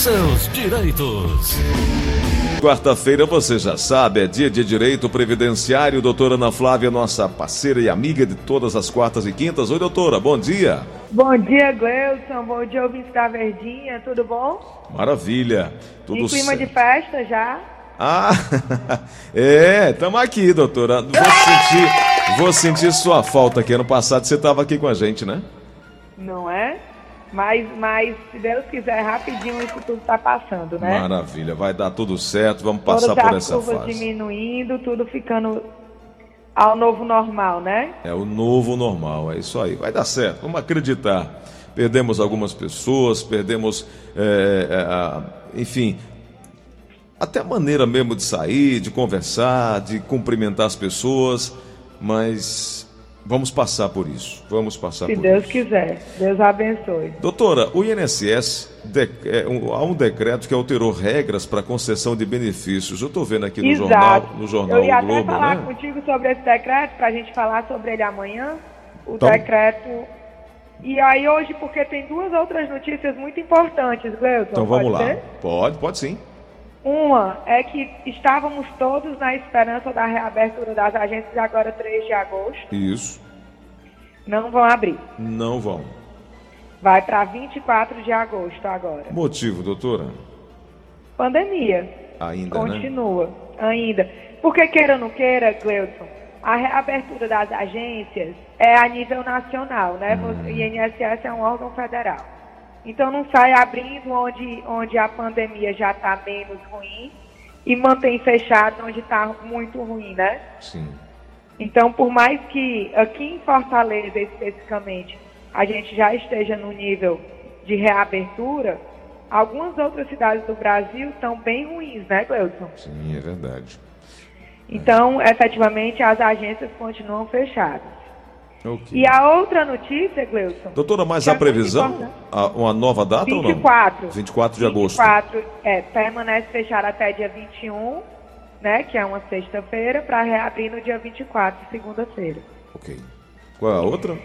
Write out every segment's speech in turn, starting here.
seus direitos. Quarta-feira, você já sabe, é dia de direito previdenciário. Doutora Ana Flávia, nossa parceira e amiga de todas as quartas e quintas. Oi, doutora, bom dia. Bom dia, Gleison. Bom dia, ouvintes da Verdinha. Tudo bom? Maravilha. Tudo em clima certo. de festa já? Ah, é, estamos aqui, doutora. Vou sentir, vou sentir sua falta aqui. Ano passado você estava aqui com a gente, né? Não é? Mas, mas, se Deus quiser, rapidinho isso tudo está passando, né? Maravilha, vai dar tudo certo. Vamos passar Todas por as essa curvas fase. diminuindo, tudo ficando ao novo normal, né? É o novo normal, é isso aí. Vai dar certo, vamos acreditar. Perdemos algumas pessoas, perdemos, é, é, enfim, até a maneira mesmo de sair, de conversar, de cumprimentar as pessoas, mas vamos passar por isso. Vamos passar Se por Deus isso. quiser. Deus abençoe. Doutora, o INSS, de- é, um- há um decreto que alterou regras para concessão de benefícios. Eu estou vendo aqui no Exato. jornal, no jornal Eu ia o até Globo, falar né? contigo sobre esse decreto, para a gente falar sobre ele amanhã. O Então- decreto. E aí hoje, porque tem duas outras notícias muito importantes, Gleuton. Então vamos lá. ser? Pode, pode sim. Uma é que estávamos todos na esperança da reabertura das agências agora 3 de agosto. Isso. Não vão abrir. Não vão. Vai para 24 de agosto agora. Motivo, doutora? Pandemia. Ainda, né? Continua, ainda. Porque queira ou não queira, Gleuton, a reabertura das agências é a nível nacional, né? Uhum. O INSS é um órgão federal. Então não sai abrindo onde, onde a pandemia já está menos ruim e mantém fechado onde está muito ruim, né? Sim. Então, por mais que aqui em Fortaleza, especificamente, a gente já esteja no nível de reabertura, algumas outras cidades do Brasil estão bem ruins, né, Gleudson? Sim, é verdade. Então, efetivamente, as agências continuam fechadas. Ok. E a outra notícia, Gleudson... Doutora, mas a é muito previsão, a- uma nova data ou não? 24. 24 de agosto. 24, é, permanece fechado até dia 21, né, que é uma sexta-feira, para reabrir no dia 24, segunda-feira. Ok. Qual é a outra?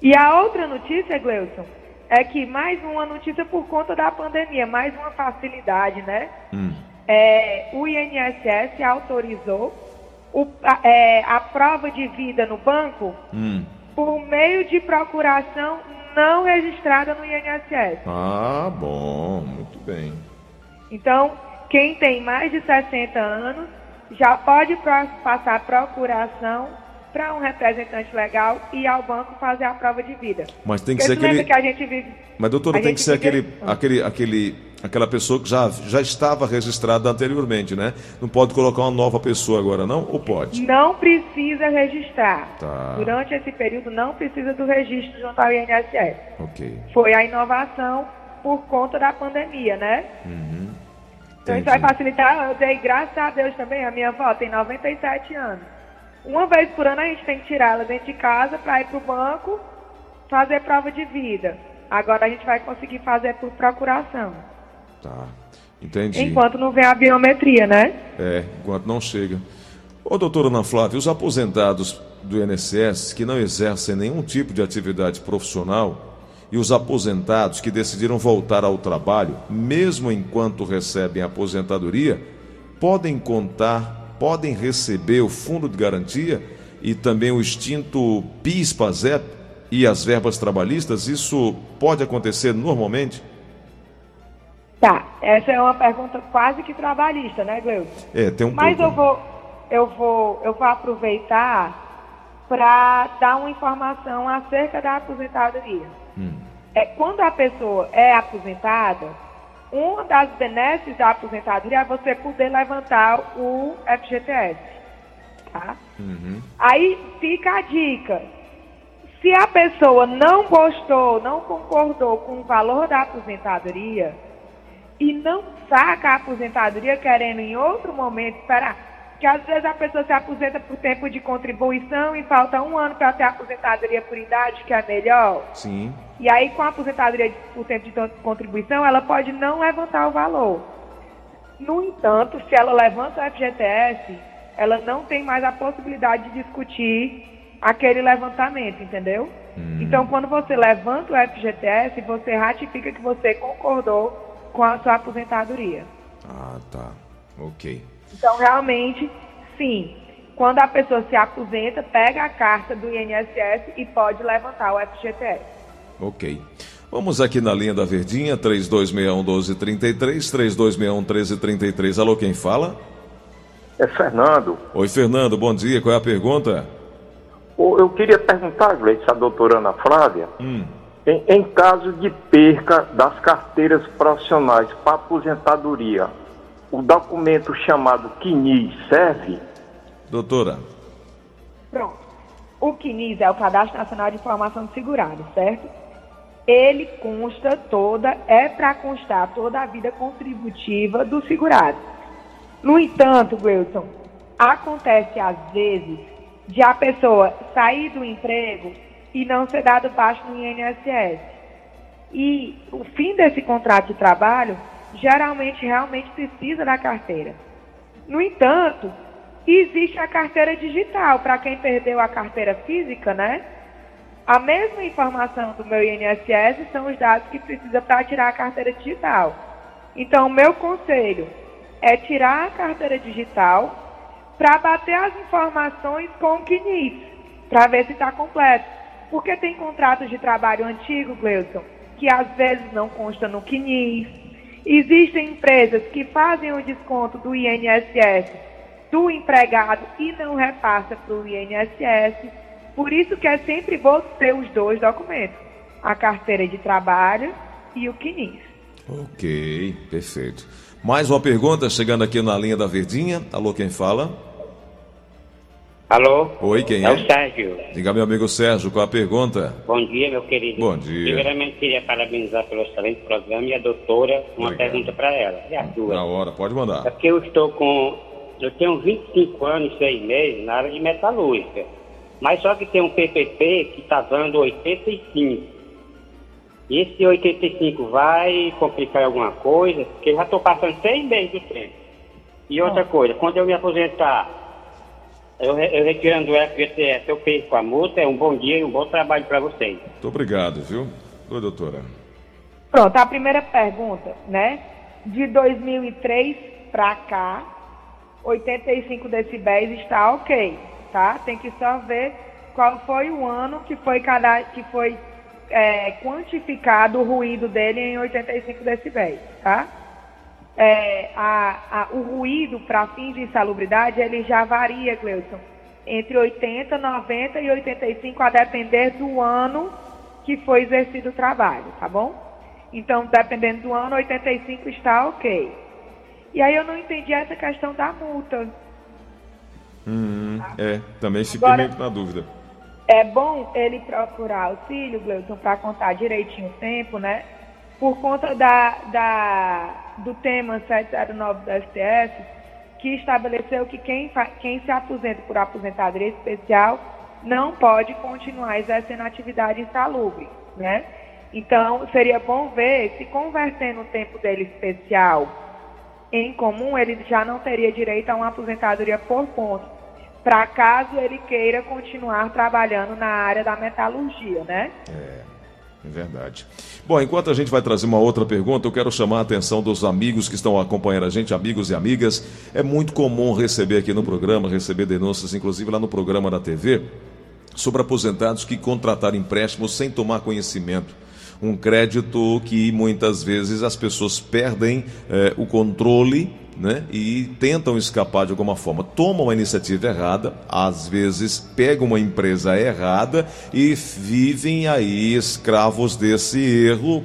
E a outra notícia, Gleuson, é que mais uma notícia por conta da pandemia, mais uma facilidade, né? Hum. É, o INSS autorizou o- a, é, a prova de vida no banco Hum. por meio de procuração não registrada no INSS. Ah, bom, muito bem. Então, quem tem mais de 60 anos já pode passar procuração para um representante legal e ao banco fazer a prova de vida. Mas tem que Porque ser aquele. que a gente vive Mas doutora, a tem que ser vive- aquele, aquele, aquele, aquela pessoa que já, já estava registrada anteriormente, né? Não pode colocar uma nova pessoa agora, não? Ou pode? Não precisa registrar. Tá. Durante esse período não precisa do registro junto ao INSS. Ok. Foi a inovação por conta da pandemia, né? Então isso vai facilitar. Eu dei graças a Deus também. A minha avó tem 97 anos. Uma vez por ano a gente tem que tirar ela dentro de casa para ir para o banco fazer prova de vida. Agora a gente vai conseguir fazer por procuração. Tá. Entendi. Enquanto não vem a biometria, né? É, enquanto não chega. Ô, doutora Ana Flávia, os aposentados do INSS que não exercem nenhum tipo de atividade profissional e os aposentados que decidiram voltar ao trabalho, mesmo enquanto recebem aposentadoria, podem contar, podem receber o fundo de garantia e também o extinto PIS-PASEP e as verbas trabalhistas? Isso pode acontecer normalmente? Tá, essa é uma pergunta quase que trabalhista, né, Gleuton? É, tem um Mas pouco. eu vou, eu vou, eu vou aproveitar para dar uma informação acerca da aposentadoria. É, quando a pessoa é aposentada, uma das benesses da aposentadoria é você poder levantar o FGTS. Tá? Aí fica a dica. Se a pessoa não gostou, não concordou com o valor da aposentadoria e não saca a aposentadoria querendo em outro momento esperar, que às vezes a pessoa se aposenta por tempo de contribuição e falta um ano para ter aposentadoria por idade, que é melhor. Sim. E aí, com a aposentadoria por tempo de contribuição, ela pode não levantar o valor. No entanto, se ela levanta o FGTS, ela não tem mais a possibilidade de discutir aquele levantamento, entendeu? Então, quando você levanta o FGTS, você ratifica que você concordou com a sua aposentadoria. Ah, tá. Ok. Então, realmente, sim. Quando a pessoa se aposenta, pega a carta do INSS e pode levantar o FGTS. Ok. Vamos aqui na linha da Verdinha, 3261-1233, 3261-1333. Alô, quem fala? É Fernando. Oi, Fernando, bom dia. Qual é a pergunta? Eu queria perguntar, Gleice, a doutora Ana Flávia, hum. Em, em, caso de perca das carteiras profissionais para aposentadoria, o documento chamado CNIS serve? Doutora. Pronto. O CNIS é o Cadastro Nacional de Informação de Segurado, certo? Ele consta toda, é para constar toda a vida contributiva do segurado. No entanto, Wilson, acontece às vezes de a pessoa sair do emprego e não ser dado baixo no INSS. E o fim desse contrato de trabalho geralmente realmente precisa da carteira. No entanto, existe a carteira digital para quem perdeu a carteira física, né? A mesma informação do meu INSS são os dados que precisa para tirar a carteira digital. Então, o meu conselho é tirar a carteira digital para bater as informações com o CNIS, para ver se está completo. Porque tem contratos de trabalho antigo, Gleuson, que às vezes não consta no CNIS. Existem empresas que fazem o desconto do INSS do empregado e não repassa para o INSS. Por isso que é sempre bom ter os dois documentos, a carteira de trabalho e o CNIS. Ok, perfeito. Mais uma pergunta chegando aqui na linha da Verdinha. Alô, quem fala? Alô? Oi, quem é? É o Sérgio. Diga, meu amigo Sérgio, qual a pergunta? Bom dia, meu querido. Bom dia. Primeiramente, queria parabenizar pelo excelente programa e a doutora, uma Obrigado. pergunta para ela. E as duas. Na hora, pode É mandar. porque eu estou com. Eu tenho 25 anos e 6 meses na área de metalúrgica. Mas só que tem um PPP que está dando 85. E esse 85 vai complicar alguma coisa? Porque eu já estou passando 6 meses do tempo. E outra coisa, quando eu me aposentar, eu, eu retirando o FGTS, eu perco a multa. É um bom dia e um bom trabalho para vocês. Muito obrigado, viu? Oi, doutora. Pronto, a primeira pergunta, né? De 2003 para cá, 85 decibéis está ok, tá? Tem que só ver qual foi o ano que foi, cada, que foi é, quantificado o ruído dele em 85 decibéis, tá? É, a- a- o ruído para fins de insalubridade, ele já varia, Gleison, entre 80, 90 e 85, a depender do ano que foi exercido o trabalho, tá bom? Então, dependendo do ano, 85 está ok. E aí eu não entendi essa questão da multa. Hum, é, também fiquei Agora- meio na dúvida. É bom ele procurar auxílio, Gleuton, para contar direitinho o tempo, né? Por conta da, da, do tema 709 do STF, que estabeleceu que quem, quem se aposenta por aposentadoria especial não pode continuar exercendo atividade insalubre, né? Então, seria bom ver se convertendo o tempo dele especial em comum, ele já não teria direito a uma aposentadoria por ponto, para caso ele queira continuar trabalhando na área da metalurgia, né? É verdade. Bom, enquanto a gente vai trazer uma outra pergunta, eu quero chamar a atenção dos amigos que estão acompanhando a gente, amigos e amigas. É muito comum receber aqui no programa, receber denúncias, inclusive lá no programa da TV, sobre aposentados que contrataram empréstimos sem tomar conhecimento. Um crédito que muitas vezes as pessoas perdem eh, o controle né, e tentam escapar de alguma forma. Tomam uma iniciativa errada, às vezes pegam uma empresa errada e vivem aí escravos desse erro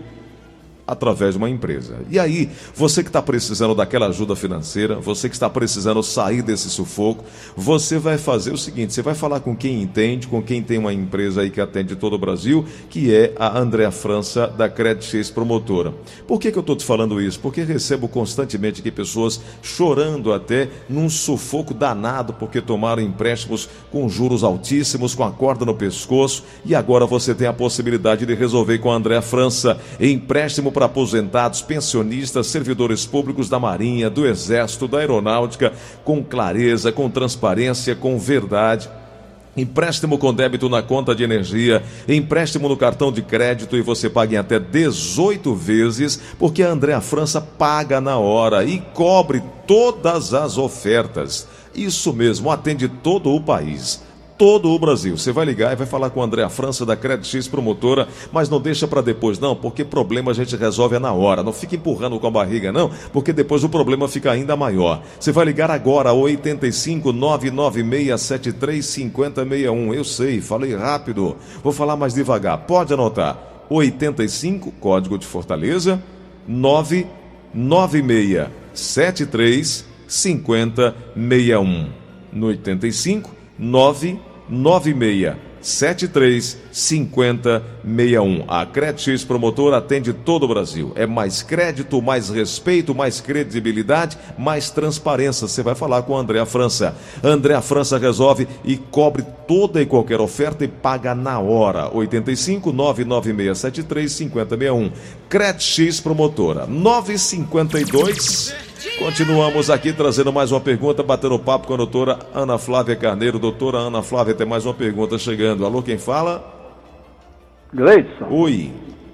através de uma empresa. E aí, você que está precisando daquela ajuda financeira, você que está precisando sair desse sufoco, você vai fazer o seguinte: você vai falar com quem entende, com quem tem uma empresa aí que atende todo o Brasil, que é a Andréa França da Credit Suisse Promotora. Por que, que eu estou te falando isso? Porque recebo constantemente aqui pessoas chorando até num sufoco danado porque tomaram empréstimos com juros altíssimos, com a corda no pescoço, e agora você tem a possibilidade de resolver com a Andréa França empréstimo para aposentados, pensionistas, servidores públicos da Marinha, do Exército, da Aeronáutica, com clareza, com transparência, com verdade. Empréstimo com débito na conta de energia, empréstimo no cartão de crédito e você paga em até 18 vezes, porque a Andréa França paga na hora e cobre todas as ofertas. Isso mesmo, atende todo o país todo o Brasil. Você vai ligar e vai falar com o André França da Credit X Promotora, mas não deixa para depois não, porque problema a gente resolve na hora. Não fica empurrando com a barriga não, porque depois o problema fica ainda maior. Você vai ligar agora ao 85 99673 5061. Eu sei, falei rápido. Vou falar mais devagar. Pode anotar. 85, código de Fortaleza, 99673 5061. No 85 9 96 73 50 61. A Credix Promotor atende todo o Brasil. É mais crédito, mais respeito, mais credibilidade, mais transparência. Você vai falar com a Andréa França. Andréa França resolve e cobre toda e qualquer oferta e paga na hora. 85 996 73 50 61. Credix Promotora 952 Continuamos aqui trazendo mais uma pergunta, batendo papo com a doutora Ana Flávia Carneiro. Doutora Ana Flávia, tem mais uma pergunta chegando. Alô, quem fala? Gleidson. Oi.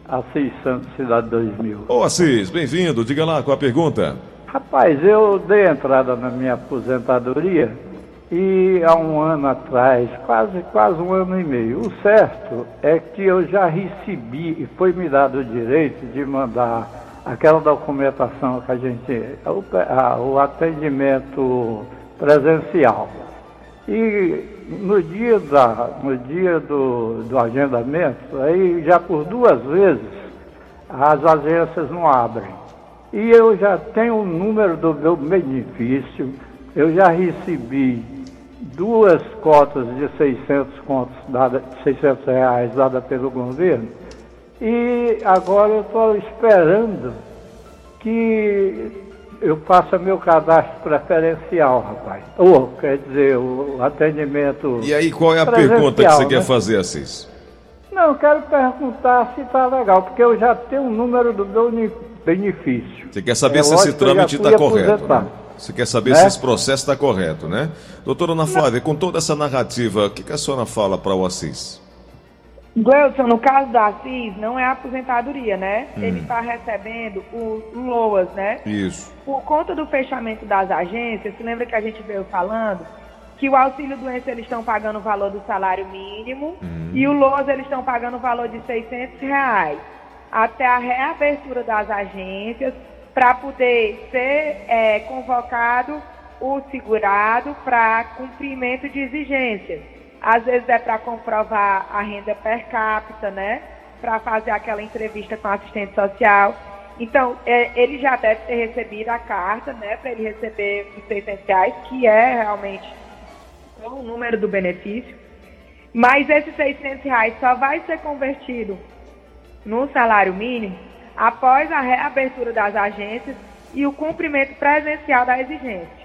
Assis Santos, Cidade 2000. Ô Assis, bem-vindo. Diga lá qual a pergunta. Rapaz, eu dei entrada na minha aposentadoria e há um ano atrás, quase, quase um ano e meio. O certo é que eu já recebi e foi me dado o direito de mandar aquela documentação que a gente. o, a, o atendimento presencial. E no dia, da, no dia do, do agendamento, aí já por duas vezes as agências não abrem. E eu já tenho o número do meu benefício, eu já recebi duas cotas de 600 contos, dada, 600 reais dada pelo governo, e agora eu estou esperando que eu faça meu cadastro preferencial, rapaz. Ou, quer dizer, o atendimento. E aí, qual é a pergunta que você né? quer fazer, Assis? Não, eu quero perguntar se está legal, porque eu já tenho o um número do meu benefício. Você quer saber é se esse trâmite está correto? Né? Você quer saber né? se esse processo está correto, né? Doutora Ana Flávia, com toda essa narrativa, o que, que a senhora fala para o Assis? Gleudson, no caso da Assis, não é aposentadoria, né? Hum. Ele está recebendo o LOAS, né? Isso. Por conta do fechamento das agências, se lembra que a gente veio falando que o auxílio doença eles estão pagando o valor do salário mínimo hum. e o LOAS eles estão pagando o valor de 600 reais até a reabertura das agências para poder ser é, convocado o segurado para cumprimento de exigências. Às vezes é para comprovar a renda per capita, né? Para fazer aquela entrevista com o assistente social. Então, é, ele já deve ter recebido a carta, né? Para ele receber os 600 reais, que é realmente o número do benefício. Mas esses 600 reais só vai ser convertido no salário mínimo após a reabertura das agências e o cumprimento presencial da exigência.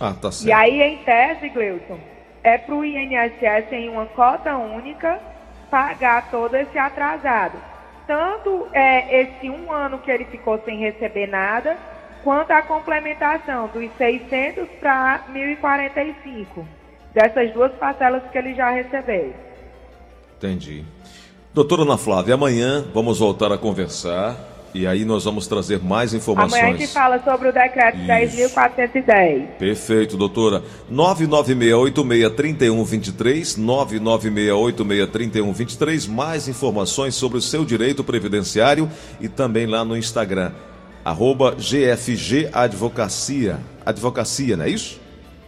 Ah, tá certo. E aí, em tese, Gleuton, é para o INSS em uma cota única pagar todo esse atrasado. Tanto é, esse um ano que ele ficou sem receber nada, quanto a complementação dos 600 para 1.045, dessas duas parcelas que ele já recebeu. Entendi. Doutora Ana Flávia, amanhã vamos voltar a conversar e aí nós vamos trazer mais informações. Amanhã a gente fala sobre o decreto 10.410. Perfeito, doutora. 996863123, 996863123, mais informações sobre o seu direito previdenciário e também lá no Instagram, arroba GFG Advocacia. Advocacia, não é isso?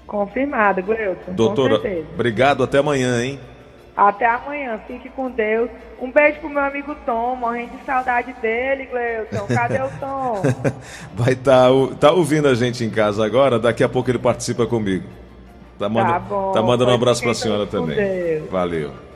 Confirmado, Gleuton. Doutora, obrigado, até amanhã, hein? Até amanhã, fique com Deus. Um beijo pro meu amigo Tom, morrendo de saudade dele, Gleuton. Cadê o Tom? Vai estar tá, tá ouvindo a gente em casa agora, daqui a pouco ele participa comigo. Tá, manda, tá bom. Tá mandando um abraço pra senhora também. Valeu.